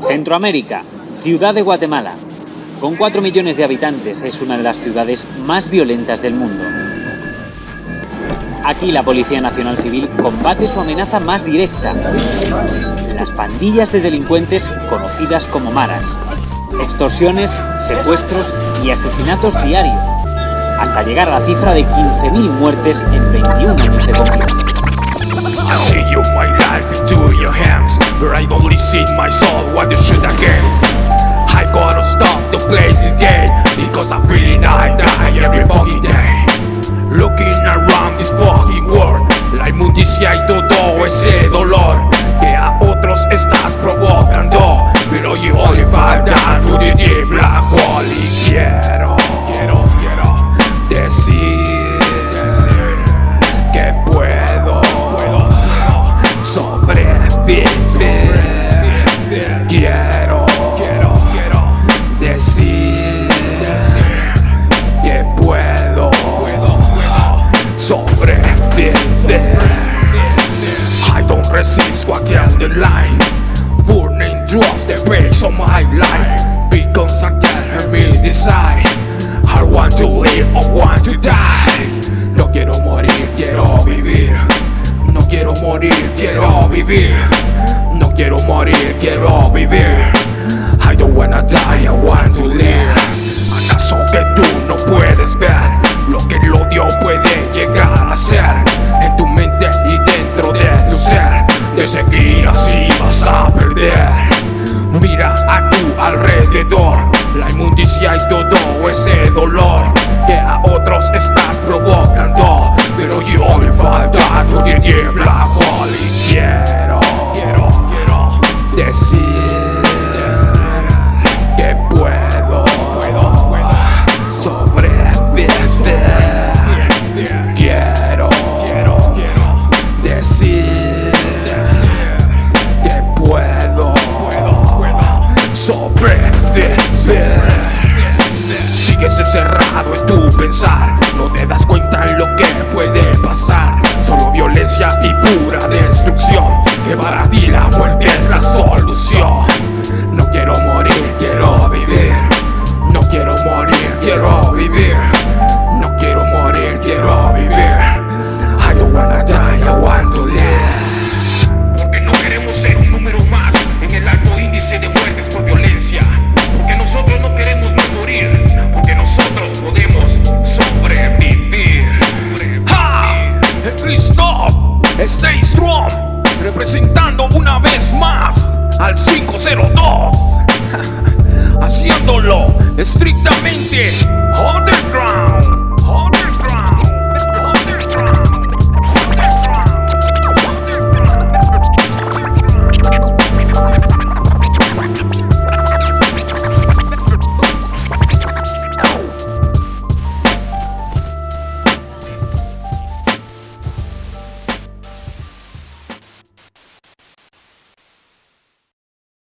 Centroamérica, ciudad de Guatemala. Con 4 millones de habitantes es una de las ciudades más violentas del mundo. Aquí la Policía Nacional Civil combate su amenaza más directa, las pandillas de delincuentes conocidas como maras. Extorsiones, secuestros y asesinatos diarios, hasta llegar a la cifra de 15.000 muertes en 21 años de conflicto. Ese dolor Que a otros estás provocando. Pero you only fall down to the deep black hole I resist walking the line. Burning drugs, the base of my life. Because I can't help me decide. I want to live or want to die. No quiero morir, quiero vivir. No quiero morir, quiero vivir. No quiero morir, quiero vivir. I don't wanna die, I want to live. ¿Acaso que tú no puedes ver lo que el odio puede llegar a ser seguir así vas a perder. Mira a tu alrededor, la inmundicia y todo ese dolor que a otros estás provocando. Pero yo me falta tu black Sigues encerrado en tu pensar, no te das cuenta lo que puede pasar. Stay Strong, representando una vez más al 502, haciéndolo estrictamente.